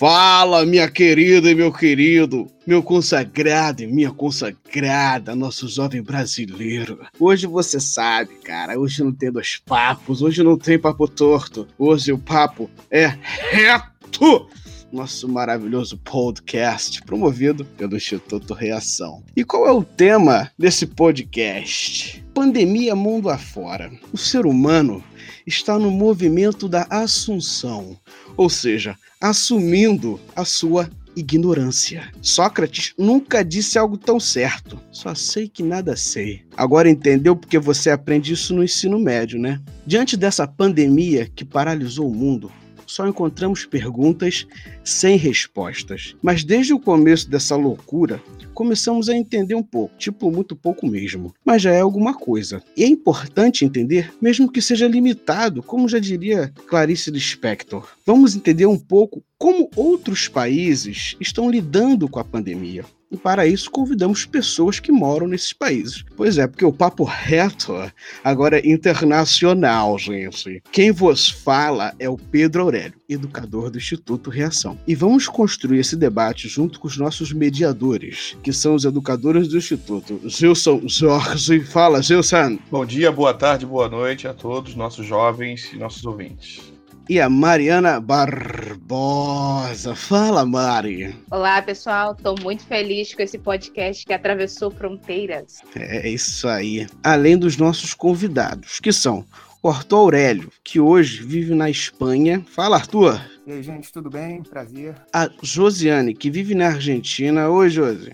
Fala, minha querida e meu querido, meu consagrado e minha consagrada, nosso jovem brasileiro. Hoje você sabe, cara, hoje não tem dois papos, hoje não tem papo torto, hoje o papo é reto. Nosso maravilhoso podcast promovido pelo Instituto Reação. E qual é o tema desse podcast? Pandemia mundo afora. O ser humano está no movimento da assunção, ou seja, assumindo a sua ignorância. Sócrates nunca disse algo tão certo. Só sei que nada sei. Agora entendeu porque você aprende isso no ensino médio, né? Diante dessa pandemia que paralisou o mundo, só encontramos perguntas sem respostas. Mas desde o começo dessa loucura, começamos a entender um pouco, tipo muito pouco mesmo. Mas já é alguma coisa. E é importante entender, mesmo que seja limitado, como já diria Clarice Lispector. Vamos entender um pouco como outros países estão lidando com a pandemia. E para isso convidamos pessoas que moram nesses países. Pois é, porque o papo reto agora é internacional, gente. Quem vos fala é o Pedro Aurélio, educador do Instituto Reação. E vamos construir esse debate junto com os nossos mediadores, que são os educadores do Instituto. Gilson Jorge, fala, Gilson. Bom dia, boa tarde, boa noite a todos, nossos jovens e nossos ouvintes e a Mariana Barbosa. Fala, Mari. Olá, pessoal. Estou muito feliz com esse podcast que atravessou fronteiras. É isso aí. Além dos nossos convidados, que são o Arthur Aurélio, que hoje vive na Espanha. Fala, Arthur. E aí, gente, tudo bem? Prazer. A Josiane, que vive na Argentina. Oi, Josi.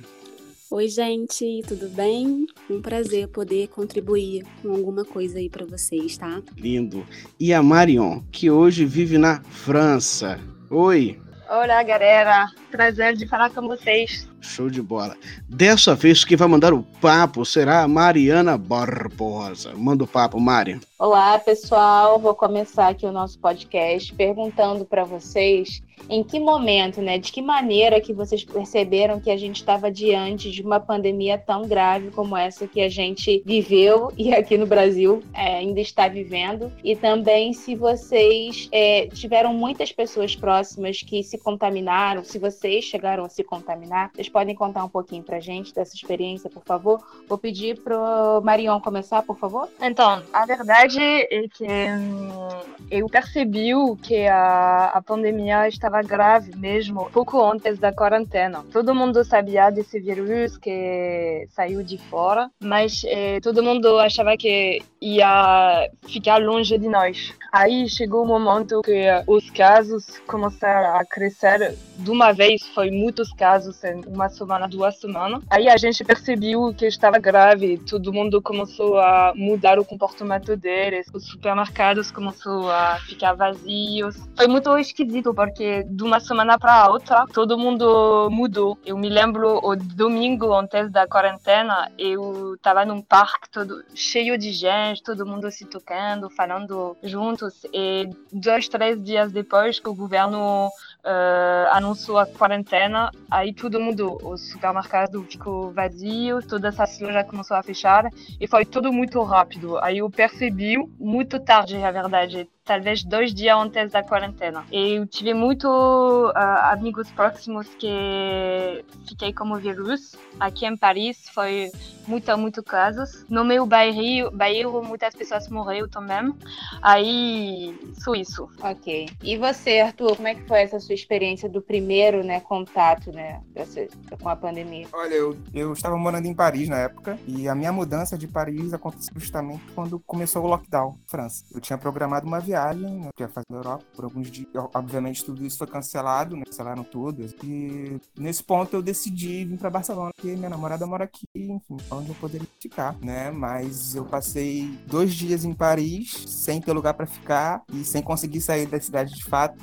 Oi, gente, tudo bem? Um prazer poder contribuir com alguma coisa aí para vocês, tá? Lindo. E a Marion, que hoje vive na França. Oi. Olá, galera. Prazer de falar com vocês. Show de bola. Dessa vez, quem vai mandar o papo será a Mariana Barbosa. Manda o papo, Mari. Olá, pessoal. Vou começar aqui o nosso podcast perguntando para vocês em que momento, né, de que maneira que vocês perceberam que a gente estava diante de uma pandemia tão grave como essa que a gente viveu e aqui no Brasil é, ainda está vivendo, e também se vocês é, tiveram muitas pessoas próximas que se contaminaram, se vocês chegaram a se contaminar, vocês podem contar um pouquinho para gente dessa experiência, por favor? Vou pedir pro Marion começar, por favor. Então, a verdade é que hum, eu percebi que a, a pandemia estava grave mesmo pouco antes da quarentena. Todo mundo sabia desse vírus que saiu de fora, mas eh, todo mundo achava que ia ficar longe de nós. Aí chegou o momento que os casos começaram a crescer de uma vez, foi muitos casos em uma semana, duas semanas. Aí a gente percebeu que estava grave, todo mundo começou a mudar o comportamento deles, os supermercados começaram a ficar vazios. Foi muito esquisito porque de uma semana para outra todo mundo mudou. Eu me lembro o domingo antes da quarentena, eu estava num parque todo cheio de gente, todo mundo se tocando, falando juntos. E dois, três dias depois que o governo uh, anunciou a quarentena, aí tudo mudou. Os supermercados ficou vazio, toda essa loja começou a fechar e foi tudo muito rápido. Aí eu percebi muito tarde, a verdade, talvez dois dias antes da quarentena. Eu tive muito uh, amigos próximos que fiquei com o vírus. Aqui em Paris foi muito, muito casos. No meu bairro, bairro muitas pessoas morreram também. Aí, só isso. Ok. E você, Arthur, como é que foi essa sua experiência do primeiro, né, contato, né, dessa, com a pandemia? Olha, eu, eu estava morando em Paris na época e a minha mudança de Paris aconteceu justamente quando começou o lockdown, França. Eu tinha programado uma viagem, eu ia fazer na Europa por alguns dias. Obviamente tudo isso foi cancelado, né, cancelaram tudo. E nesse ponto eu decidi vir para Barcelona, porque minha namorada mora aqui, enfim, onde eu poderia ficar, né? Mas eu passei dois dias em Paris sem ter lugar para ficar e sem conseguir sair da cidade de fato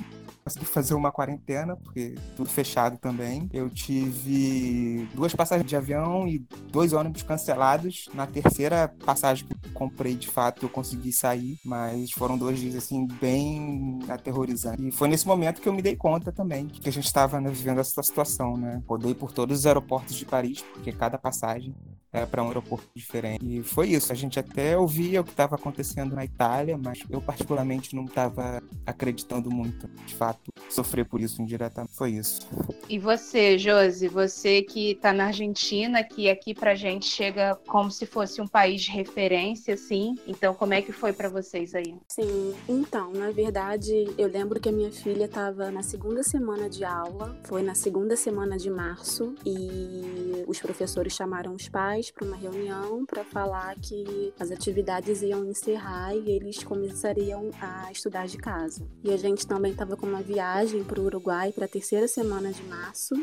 consegui fazer uma quarentena, porque tudo fechado também. Eu tive duas passagens de avião e dois ônibus cancelados. Na terceira passagem que comprei, de fato, eu consegui sair, mas foram dois dias, assim, bem aterrorizantes. E foi nesse momento que eu me dei conta também que a gente estava né, vivendo essa situação, né? Rodei por todos os aeroportos de Paris, porque cada passagem é, para um aeroporto diferente. E foi isso. A gente até ouvia o que estava acontecendo na Itália, mas eu particularmente não estava acreditando muito. De fato, sofrer por isso indiretamente. Foi isso. E você, Josi, você que está na Argentina, que aqui pra gente chega como se fosse um país de referência, assim. Então, como é que foi para vocês aí? Sim, então, na verdade, eu lembro que a minha filha estava na segunda semana de aula, foi na segunda semana de março, e os professores chamaram os pais para uma reunião para falar que as atividades iam encerrar e eles começariam a estudar de casa. E a gente também estava com uma viagem para o Uruguai para a terceira semana de março.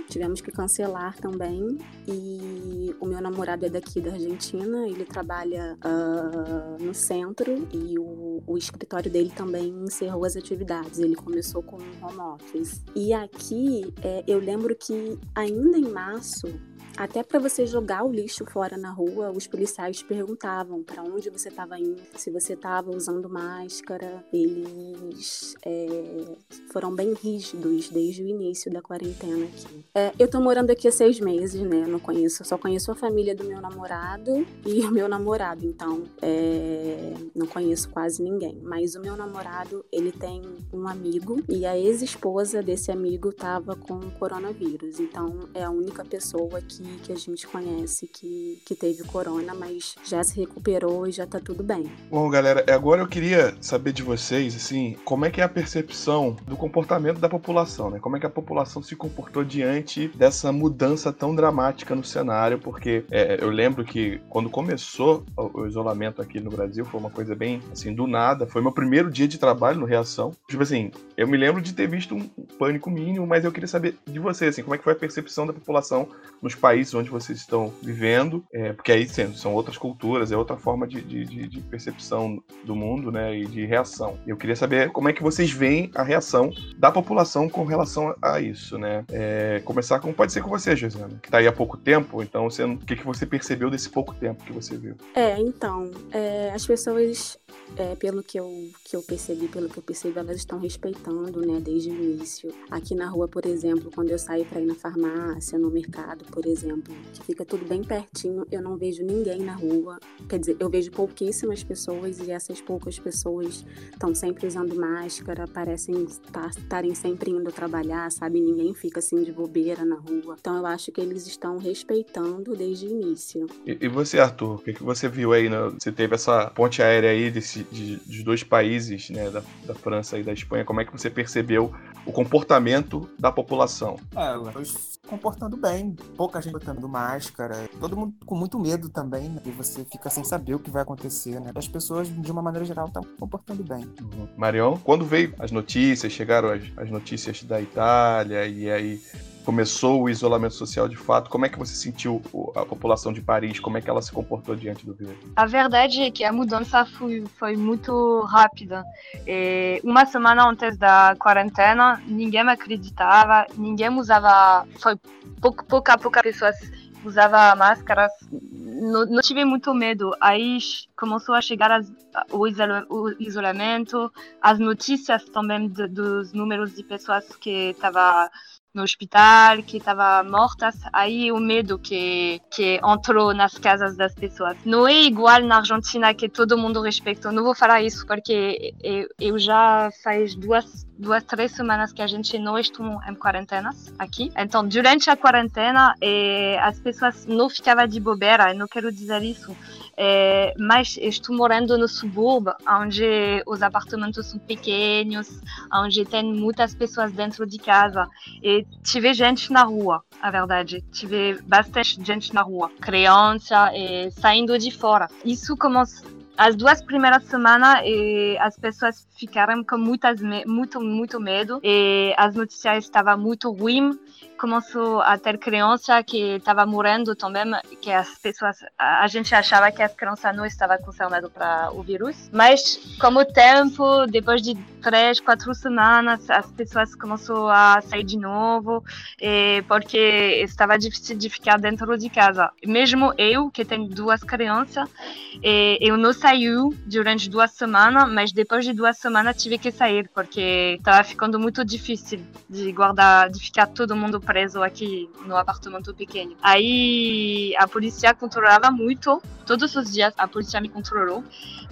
Tivemos que cancelar também. E o meu namorado é daqui da Argentina, ele trabalha uh, no centro e o, o escritório dele também encerrou as atividades. Ele começou com home office. E aqui é, eu lembro que ainda em março até para você jogar o lixo fora na rua, os policiais perguntavam para onde você estava indo, se você estava usando máscara. Eles é, foram bem rígidos desde o início da quarentena aqui. É, eu tô morando aqui há seis meses, né? Não conheço, só conheço a família do meu namorado e o meu namorado, então é, não conheço quase ninguém. Mas o meu namorado, ele tem um amigo e a ex-esposa desse amigo tava com coronavírus, então é a única pessoa que aqui que a gente conhece que, que teve corona, mas já se recuperou e já tá tudo bem. Bom, galera, agora eu queria saber de vocês, assim, como é que é a percepção do comportamento da população, né? Como é que a população se comportou diante dessa mudança tão dramática no cenário, porque é, eu lembro que quando começou o, o isolamento aqui no Brasil, foi uma coisa bem, assim, do nada, foi meu primeiro dia de trabalho no Reação. Tipo assim, eu me lembro de ter visto um pânico mínimo, mas eu queria saber de vocês, assim, como é que foi a percepção da população nos países países onde vocês estão vivendo, é, porque aí sim, são outras culturas, é outra forma de, de, de, percepção do mundo, né, e de reação. Eu queria saber como é que vocês veem a reação da população com relação a isso, né? É, começar com, pode ser com você, Josiana, que está aí há pouco tempo, então você, o que, que você percebeu desse pouco tempo que você viu? É, então, é, as pessoas é, pelo que eu, que eu percebi, pelo que eu percebi, elas estão respeitando, né, desde o início. Aqui na rua, por exemplo, quando eu saio para ir na farmácia, no mercado, por exemplo, que fica tudo bem pertinho, eu não vejo ninguém na rua. Quer dizer, eu vejo pouquíssimas pessoas e essas poucas pessoas estão sempre usando máscara, parecem estarem sempre indo trabalhar, sabe? Ninguém fica assim de bobeira na rua. Então eu acho que eles estão respeitando desde o início. E, e você, Arthur, o que, que você viu aí? Né? Você teve essa ponte aérea aí desse de, dos dois países, né, da, da, França e da Espanha, como é que você percebeu o comportamento da população? É, os comportando bem, pouca gente botando máscara, todo mundo com muito medo também, né, e você fica sem saber o que vai acontecer, né? As pessoas, de uma maneira geral, estão comportando bem. Uhum. Marion, quando veio as notícias, chegaram as, as notícias da Itália, e aí começou o isolamento social de fato, como é que você sentiu a população de Paris? Como é que ela se comportou diante do vírus? A verdade é que a mudança foi, foi muito rápida. E uma semana antes da quarentena, ninguém acreditava, ninguém usava, foi pouca, pouca, pouca pessoas usava máscaras. Não, não, tive muito medo. Aí começou a chegar as, o, isolamento, as notícias também de, dos números de pessoas que estavam no hospital, que estava mortas, aí o medo que, que entrou nas casas das pessoas. Não é igual na Argentina que todo mundo respeita. Não vou falar isso porque eu, eu já faz duas duas, três semanas que a gente não estamos em quarentena aqui. Então, durante a quarentena, eh, as pessoas não ficavam de bobeira, não quero dizer isso, eh, mas estou morando no subúrbio, onde os apartamentos são pequenos, onde tem muitas pessoas dentro de casa. E tive gente na rua, a verdade. Tive bastante gente na rua, criança, eh, saindo de fora. Isso como as duas primeiras semanas e as pessoas ficaram com muitas muito muito medo e as notícias estavam muito ruins começou a ter criança que estava morrendo também, que as pessoas, a gente achava que as crianças não estavam concernadas para o vírus, mas com o tempo, depois de três, quatro semanas, as pessoas começaram a sair de novo, porque estava difícil de ficar dentro de casa. Mesmo eu, que tenho duas crianças, eu não saí durante duas semanas, mas depois de duas semanas tive que sair, porque estava ficando muito difícil de guardar, de ficar todo mundo preso aqui no apartamento pequeno. Aí a polícia controlava muito, todos os dias a polícia me controlou,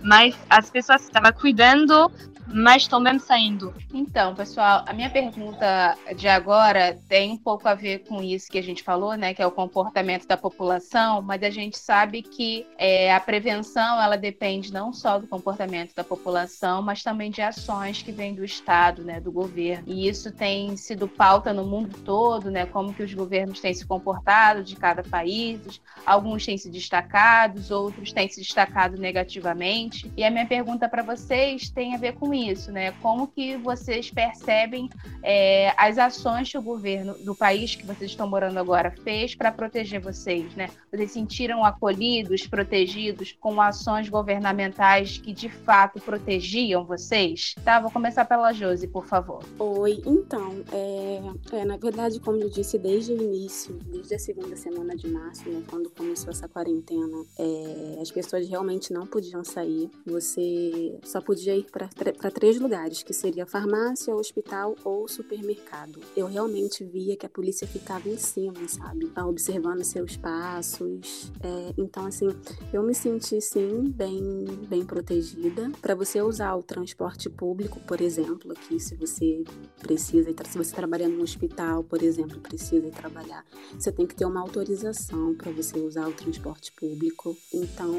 mas as pessoas estavam cuidando mas estão mesmo saindo. Então, pessoal, a minha pergunta de agora tem um pouco a ver com isso que a gente falou, né? Que é o comportamento da população, mas a gente sabe que é, a prevenção ela depende não só do comportamento da população, mas também de ações que vêm do Estado, né? Do governo. E isso tem sido pauta no mundo todo, né? Como que os governos têm se comportado de cada país. Alguns têm se destacado, outros têm se destacado negativamente. E a minha pergunta para vocês tem a ver com isso, né? Como que vocês percebem é, as ações que o governo do país que vocês estão morando agora fez para proteger vocês, né? Vocês sentiram acolhidos, protegidos com ações governamentais que de fato protegiam vocês? Tá, vou começar pela Josi, por favor. Oi, então, é, é, na verdade, como eu disse desde o início, desde a segunda semana de março, né, quando começou essa quarentena, é, as pessoas realmente não podiam sair. Você só podia ir para para três lugares, que seria farmácia, hospital ou supermercado. Eu realmente via que a polícia ficava em cima, sabe? Tá observando seus passos. É, então, assim, eu me senti, sim, bem, bem protegida. Para você usar o transporte público, por exemplo, aqui, se você precisa, se você trabalha num hospital, por exemplo, precisa ir trabalhar, você tem que ter uma autorização para você usar o transporte público. Então,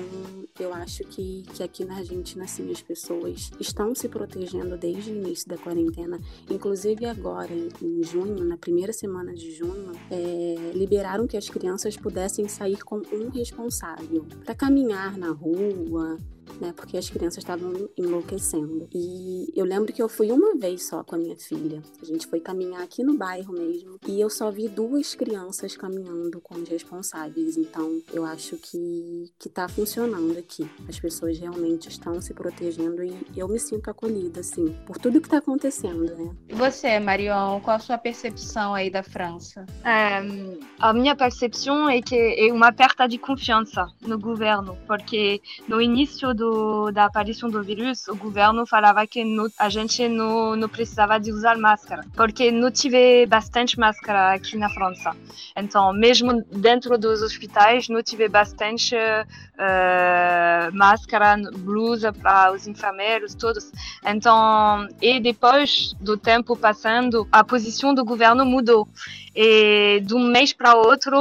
eu acho que, que aqui na Argentina, assim, as pessoas estão se protegendo desde o início da quarentena, inclusive agora, em junho, na primeira semana de junho, é, liberaram que as crianças pudessem sair com um responsável. Para caminhar na rua, né? Porque as crianças estavam enlouquecendo. E eu lembro que eu fui uma vez só com a minha filha. A gente foi caminhar aqui no bairro mesmo. E eu só vi duas crianças caminhando com os responsáveis. Então, eu acho que, que tá funcionando aqui. As pessoas realmente estão se protegendo e eu me sinto acolhida, assim, por tudo que tá acontecendo, né? E você, Marion, qual a sua percepção aí da França? É, a minha percepção é que é uma perda de confiança no governo, porque no início do, da aparição do vírus, o governo falava que a gente não, não precisava de usar máscara, porque não tive bastante máscara aqui na França. Então, mesmo dentro dos hospitais, não tive bastante uh, máscara, blusa para os enfermeiros, todos. Então, e depois do tempo passando, a posição do governo mudou. E de um mês para outro,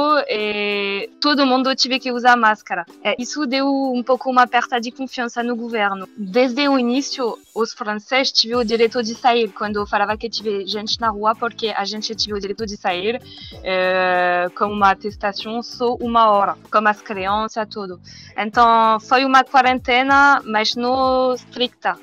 todo mundo teve que usar máscara. Isso deu um pouco uma perda de confiança no governo. Desde o início, os franceses tiveram o direito de sair. Quando falava que tive gente na rua, porque a gente teve o direito de sair com uma atestação só uma hora, como as crianças, tudo. Então, foi uma quarentena, mas não estricta,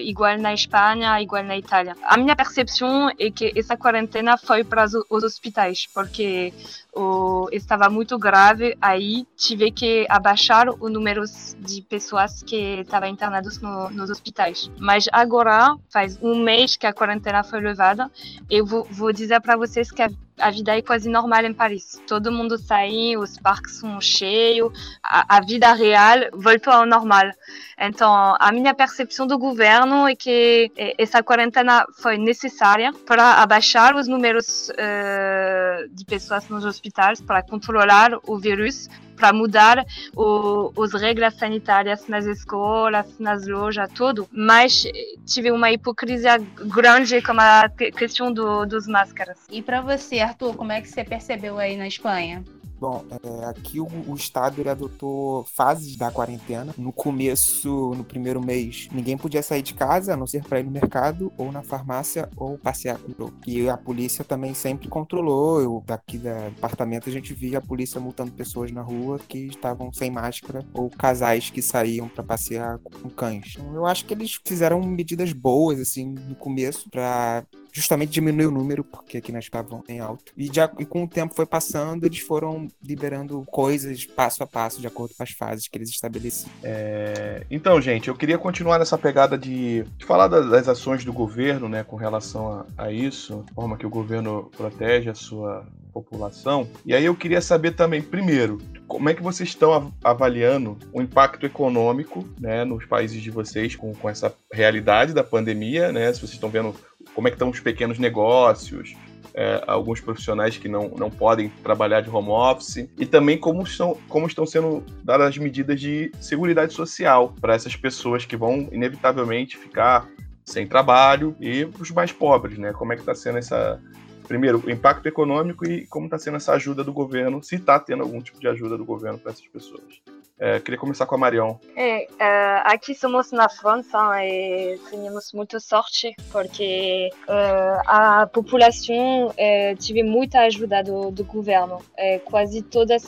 igual na Espanha, igual na Itália. A minha percepção é que essa quarentena foi para os hospitais, porque o, estava muito grave, aí tive que abaixar o número de pessoas que estavam internadas no, nos hospitais. Mas agora, faz um mês que a quarentena foi levada, eu vou, vou dizer para vocês que a, a, vida é quase normal em Paris. Todo mundo sai, os parques são cheios, a, a vida real voltou ao normal. Então, a minha percepção do governo é que essa quarentena foi necessária para abaixar os números uh, de pessoas nos hospitais, para controlar o vírus, para mudar o, as regras sanitárias nas escolas, nas lojas, tudo. Mas tive uma hipocrisia grande com a questão do, dos máscaras. E para você, Arthur, como é que você percebeu aí na Espanha? Bom, é, aqui o, o, estado adotou fases da quarentena. No começo, no primeiro mês, ninguém podia sair de casa, a não ser para ir no mercado, ou na farmácia, ou passear com o E a polícia também sempre controlou. Eu, daqui do apartamento, a gente via a polícia multando pessoas na rua que estavam sem máscara, ou casais que saíam para passear com cães. Então, eu acho que eles fizeram medidas boas, assim, no começo, para justamente diminuir o número, porque aqui nós estavam em alto. E, já, e com o tempo foi passando, eles foram liberando coisas passo a passo, de acordo com as fases que eles estabeleciam. É, Então, gente, eu queria continuar nessa pegada de, de falar das, das ações do governo, né, com relação a, a isso, forma que o governo protege a sua população. E aí eu queria saber também, primeiro, como é que vocês estão av- avaliando o impacto econômico, né, nos países de vocês com, com essa realidade da pandemia, né? Se vocês estão vendo como é que estão os pequenos negócios, é, alguns profissionais que não, não podem trabalhar de home office e também como estão, como estão sendo dadas as medidas de seguridade social para essas pessoas que vão inevitavelmente ficar sem trabalho e os mais pobres, né? Como é que está sendo essa primeiro o impacto econômico e como está sendo essa ajuda do governo, se está tendo algum tipo de ajuda do governo para essas pessoas. É, queria começar com a Marion. É, eh, aqui somos na França e temos muita sorte porque eh, a população eh, teve muita ajuda do, do governo. Quase todos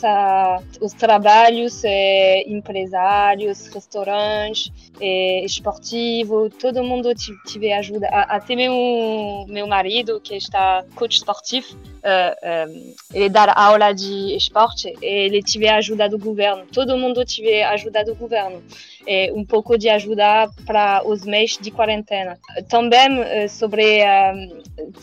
os trabalhos, empresários, restaurantes, esportivos, todo mundo ti- teve ajuda. Até meu, meu marido, que está coach esportivo, ele dá aula de esporte, ele teve ajuda do governo. Todo mundo teve ajuda do governo. É, um pouco de ajuda para os meses de quarentena. Também eh, sobre eh,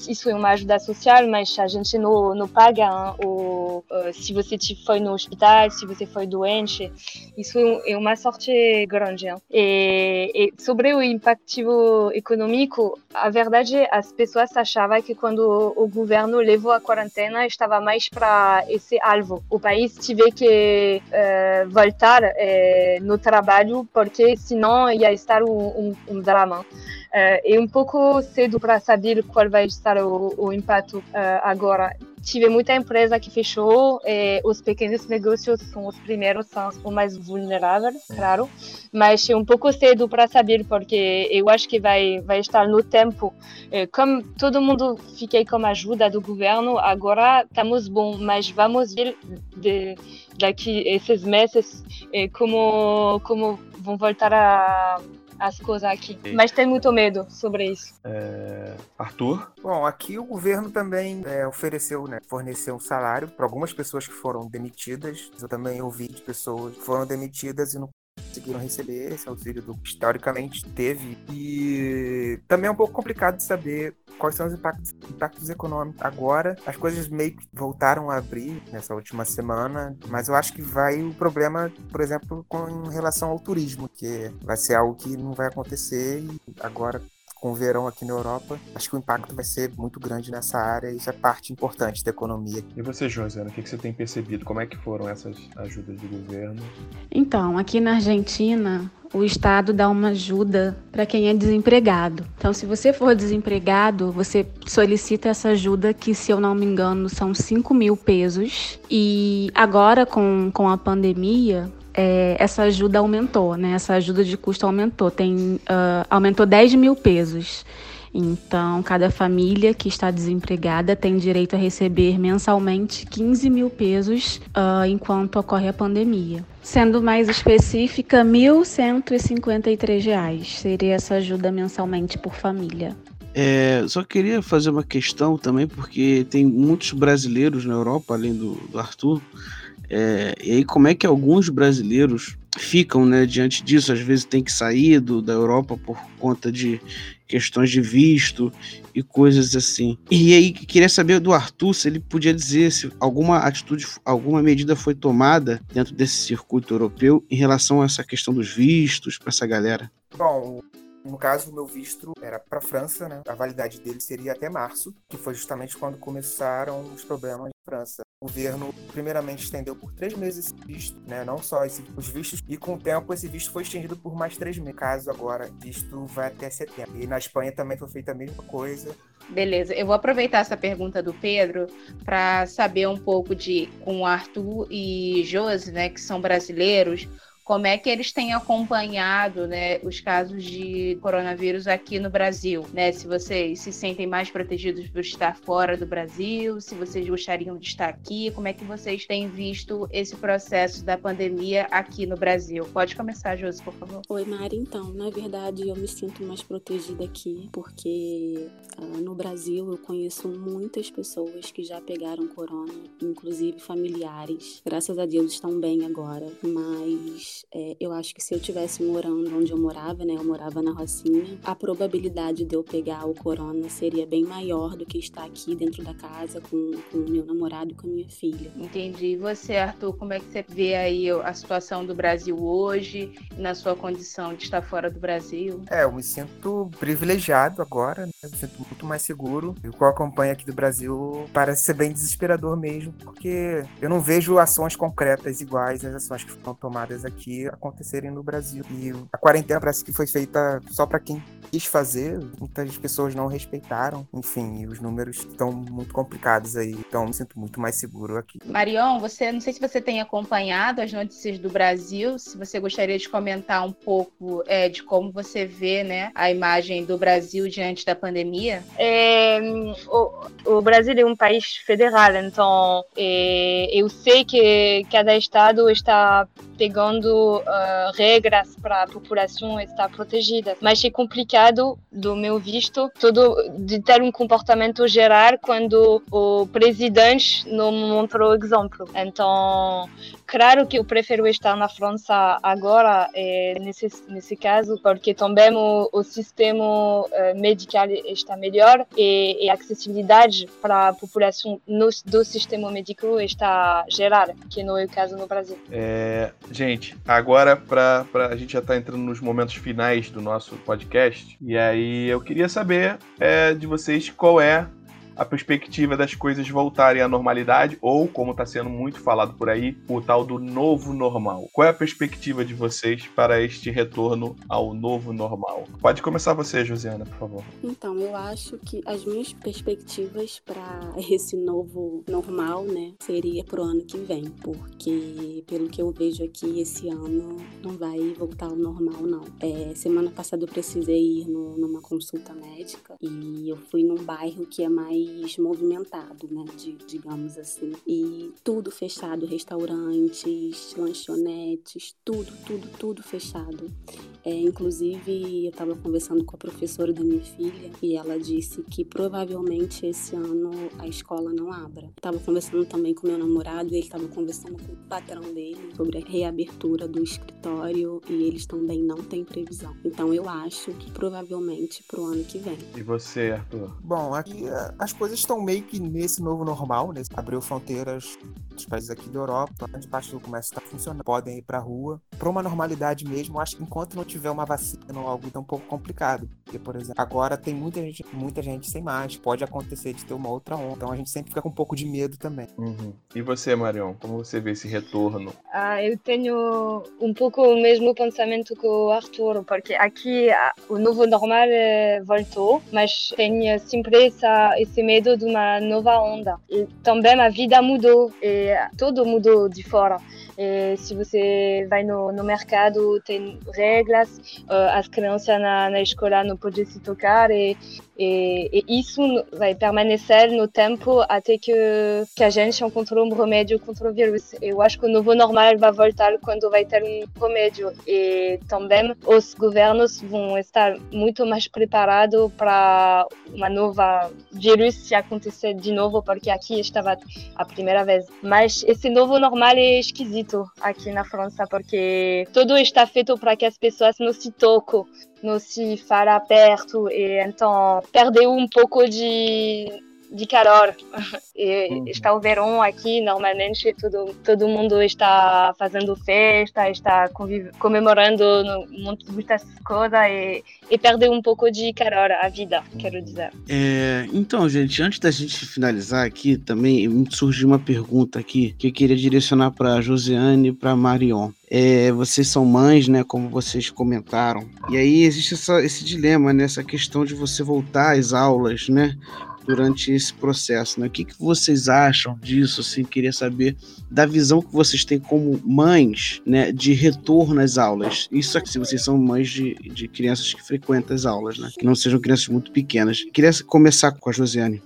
isso é uma ajuda social, mas a gente não, não paga hein, o, eh, se você foi no hospital, se você foi doente. Isso é uma sorte grande. hein. E, e sobre o impacto econômico, a verdade as pessoas achavam que quando o governo levou a quarentena estava mais para esse alvo. O país teve que eh, voltar eh, no trabalho porque senão ia estar um, um, um drama. Eh, é um pouco cedo para saber qual vai estar o, o impacto eh, agora. Tive muita empresa que fechou, e os pequenos negócios são os primeiros, são os mais vulneráveis, claro, mas é um pouco cedo para saber, porque eu acho que vai, vai estar no tempo. Eh, Como todo mundo fiquei com a ajuda do governo, agora estamos bom, mas vamos ver de, daqui esses meses eh, como, como vão voltar a, as coisas aqui. Mas tenho muito medo sobre isso. É, Arthur? Bom, aqui o governo também é, ofereceu, né, forneceu um salário para algumas pessoas que foram demitidas. Eu também ouvi de pessoas que foram demitidas e não conseguiram receber esse auxílio do que historicamente teve. E também é um pouco complicado de saber quais são os impactos, impactos econômicos. Agora, as coisas meio que voltaram a abrir nessa última semana, mas eu acho que vai o problema, por exemplo, com relação ao turismo, que vai ser algo que não vai acontecer e agora com o verão aqui na Europa, acho que o impacto vai ser muito grande nessa área e isso é parte importante da economia. E você, Josiana, o que você tem percebido? Como é que foram essas ajudas do governo? Então, aqui na Argentina, o Estado dá uma ajuda para quem é desempregado. Então, se você for desempregado, você solicita essa ajuda, que, se eu não me engano, são 5 mil pesos. E agora, com, com a pandemia, é, essa ajuda aumentou, né? Essa ajuda de custo aumentou. Tem, ah, aumentou 10 mil pesos. Então, cada família que está desempregada tem direito a receber mensalmente 15 mil pesos ah, enquanto ocorre a pandemia. Sendo mais específica, 1.153 reais seria essa ajuda mensalmente por família. É, só queria fazer uma questão também, porque tem muitos brasileiros na Europa, além do, do Arthur. É, e aí, como é que alguns brasileiros ficam né, diante disso? Às vezes tem que sair do, da Europa por conta de questões de visto e coisas assim. E aí, queria saber do Arthur se ele podia dizer se alguma atitude, alguma medida foi tomada dentro desse circuito europeu em relação a essa questão dos vistos para essa galera. Bom, no caso, o meu visto era para França, né? A validade dele seria até março, que foi justamente quando começaram os problemas na França. O governo, primeiramente, estendeu por três meses esse visto, né? Não só esse, os vistos, e com o tempo esse visto foi estendido por mais três meses. Caso, agora, visto vai até setembro. E na Espanha também foi feita a mesma coisa. Beleza, eu vou aproveitar essa pergunta do Pedro para saber um pouco de com o Arthur e Josi, né, que são brasileiros, como é que eles têm acompanhado né, os casos de coronavírus aqui no Brasil. Né? Se vocês se sentem mais protegidos por estar fora do Brasil, se vocês gostariam de estar aqui, como é que vocês têm visto esse processo da pandemia aqui no Brasil? Pode começar, Josi, por favor. Oi, Mari. Então, na verdade, eu me sinto mais protegida aqui, porque uh, no Brasil eu conheço muitas pessoas que já pegaram corona, inclusive familiares. Graças a Deus estão bem agora, mas é, eu acho que se eu tivesse morando onde eu morava, né, eu morava na Rocinha, a probabilidade de eu pegar o corona seria bem maior do que estar aqui dentro da casa com, com o meu namorado e com a minha filha. Entendi. E você, Arthur, como é que você vê aí a situação do Brasil hoje, na sua condição de estar fora do Brasil? É, eu me sinto privilegiado agora, né? Eu me sinto muito mais seguro. O que eu acompanho aqui do Brasil parece ser bem desesperador mesmo, porque eu não vejo ações concretas iguais às ações que foram tomadas aqui acontecerem no Brasil. E a quarentena parece que foi feita só para quem quis fazer, muitas pessoas não respeitaram. Enfim, os números estão muito complicados aí, então me sinto muito mais seguro aqui. Marion, você não sei se você tem acompanhado as notícias do Brasil, se você gostaria de comentar um pouco é, de como você vê né, a imagem do Brasil diante da pandemia. É, o, o, Brasil é um país federal, então é, eu sei que cada estado está pegando uh, regras para a população estar protegida, mas é complicado, do meu visto, todo de ter um comportamento geral quando o presidente não mostrou exemplo. Então, claro que eu prefiro estar na França agora, é, nesse, nesse caso, porque também o, o sistema uh, medical está melhor e, e a acessibilidade para a população no, do sistema médico está geral, que não é o caso no Brasil. É, gente, agora para a gente já está entrando nos momentos finais do nosso podcast, e aí eu queria saber é, de vocês qual é a perspectiva das coisas voltarem à normalidade, ou, como está sendo muito falado por aí, o tal do novo normal. Qual é a perspectiva de vocês para este retorno ao novo normal? Pode começar você, Josiana, por favor. Então, eu acho que as minhas perspectivas para esse novo normal, né, seria pro ano que vem, porque pelo que eu vejo aqui, esse ano não vai voltar ao normal, não. É, semana passada eu precisei ir no, numa consulta médica e eu fui num bairro que é mais mais movimentado, né, de, digamos assim. E tudo fechado, restaurantes, lanchonetes, tudo, tudo, tudo fechado. É, inclusive, eu estava conversando com a professora da minha filha e ela disse que provavelmente esse ano a escola não abra. Estava conversando também com meu namorado e ele estava conversando com o patrão dele sobre a reabertura do escritório e eles também não têm previsão. Então, eu acho que provavelmente para o ano que vem. E você, Arthur? Bom, aqui eh, as coisas estão meio que nesse novo normal, né? Abriu fronteiras dos países aqui da Europa, grande parte do comércio está funcionando, podem ir para a rua. Para uma normalidade mesmo, acho que enquanto não tiver uma vacina ou algo tão um pouco complicado. Porque, por exemplo, agora tem muita gente, muita gente sem mais, pode acontecer de ter uma outra onda. Então a gente sempre fica com um pouco de medo também. Uhum. E você, Marion, como você vê esse retorno? Ah, eu tenho um pouco o mesmo pensamento que o Arthur, porque aqui o novo normal eh, voltou, mas tem sempre essa, esse medo de uma nova onda. E também a vida mudou. E tudo mudou de fora. E se você vai no, no mercado, tem regras, uh, as crianças na, na escola não podem se tocar e e, e, isso vai permanecer no tempo até que, que a gente encontrou um remédio contra o vírus. Eu acho que o novo normal vai voltar quando vai ter um remédio. E também os governos vão estar muito mais preparados para uma nova vírus se acontecer de novo, porque aqui estava a primeira vez. Mas esse novo normal é esquisito aqui na França, porque tudo está feito para que as pessoas não se toquem não se fala perto e então perdeu um pouco de de calor. E uhum. Está o verão aqui, normalmente todo, todo mundo está fazendo festa, está comemorando muitas coisas e, e perdeu um pouco de calor a vida, quero dizer. É, então, gente, antes da gente finalizar aqui, também surgiu uma pergunta aqui que eu queria direcionar para Josiane e para Marion. É, vocês são mães, né? Como vocês comentaram. E aí existe essa, esse dilema, né? Essa questão de você voltar às aulas, né? Durante esse processo, né? O que, que vocês acham disso? Assim, queria saber da visão que vocês têm como mães, né, de retorno às aulas. Isso aqui, se vocês são mães de, de crianças que frequentam as aulas, né? Que não sejam crianças muito pequenas. Queria começar com a Josiane.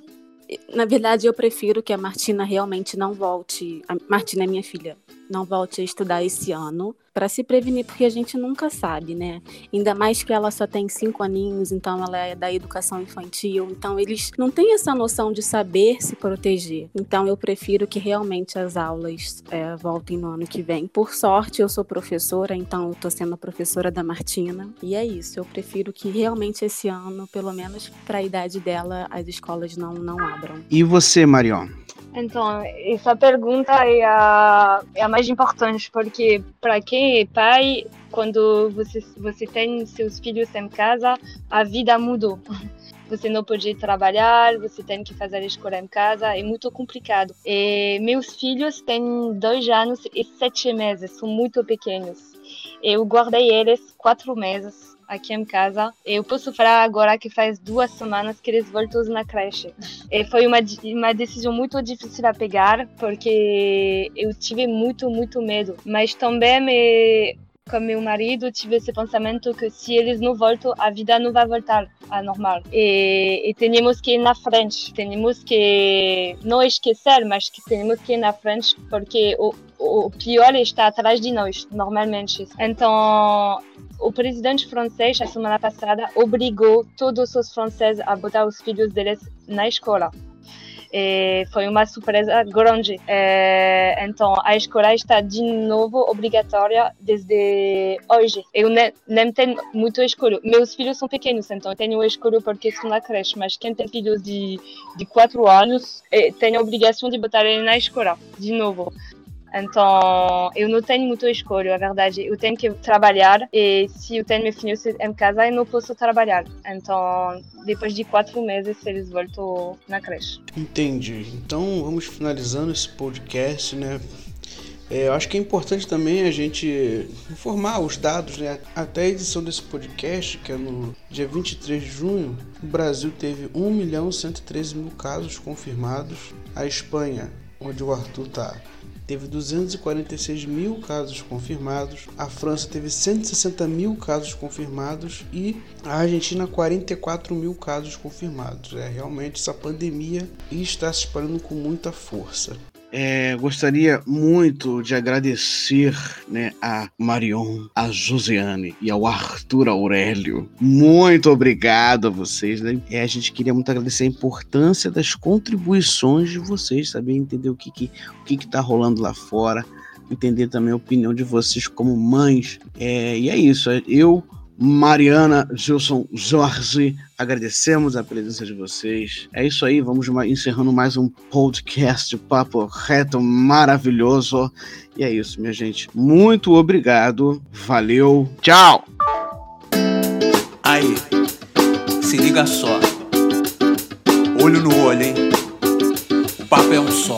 Na verdade, eu prefiro que a Martina realmente não volte. A Martina é minha filha. Não volte a estudar esse ano para se prevenir, porque a gente nunca sabe, né? Ainda mais que ela só tem cinco aninhos, então ela é da educação infantil, então eles não têm essa noção de saber se proteger. Então eu prefiro que realmente as aulas é, voltem no ano que vem. Por sorte, eu sou professora, então eu tô sendo a professora da Martina, e é isso. Eu prefiro que realmente esse ano, pelo menos para a idade dela, as escolas não, não abram. E você, Marion? Então, essa pergunta é a, é a mais importante, porque para quem é pai, quando você, você tem seus filhos em casa, a vida mudou. Você não pode trabalhar, você tem que fazer a escola em casa, é muito complicado. E meus filhos têm dois anos e sete meses, são muito pequenos. Eu guardei eles quatro meses aqui em casa. Eu posso falar agora que faz duas semanas que eles voltam na creche. E foi uma, uma decisão muito difícil a pegar, porque eu tive muito, muito medo. Mas também me, com meu marido tive esse pensamento que se eles não voltam, a vida não vai voltar a normal. E, e temos que ir na frente, temos que não esquecer, mas que temos que ir na frente, porque o, o pior está atrás de nós, normalmente. Então, o presidente francês, a semana passada, obrigou todos os franceses a botar os filhos deles na escola. E foi uma surpresa grande. Então, a escola está de novo obrigatória desde hoje. Eu nem, nem tenho muito escolha. Meus filhos são pequenos, então eu tenho escolha porque estão na creche. Mas quem tem filhos de, de 4 anos tem a obrigação de botar ele na escola, de novo. Então, eu não tenho muita escolha, a verdade. Eu tenho que trabalhar e se eu tenho meu filho em casa, eu não posso trabalhar. Então, depois de quatro meses, eles voltam na creche. Entendi. Então, vamos finalizando esse podcast, né? É, eu acho que é importante também a gente informar os dados, né? Até a edição desse podcast, que é no dia 23 de junho, o Brasil teve 1 milhão 113 mil casos confirmados. A Espanha, onde o Arthur tá, teve 246 mil casos confirmados, a França teve 160 mil casos confirmados e a Argentina 44 mil casos confirmados. É realmente essa pandemia está se espalhando com muita força. É, gostaria muito de agradecer né, a Marion, a Josiane e ao Arthur Aurélio. Muito obrigado a vocês. Né? É, a gente queria muito agradecer a importância das contribuições de vocês, saber entender o que que, o que que tá rolando lá fora, entender também a opinião de vocês como mães. É, e é isso. Eu Mariana, Gilson, Jorge, agradecemos a presença de vocês. É isso aí, vamos encerrando mais um podcast Papo Reto maravilhoso. E é isso, minha gente. Muito obrigado, valeu, tchau! Aí, se liga só. Olho no olho, hein? O papo é um só.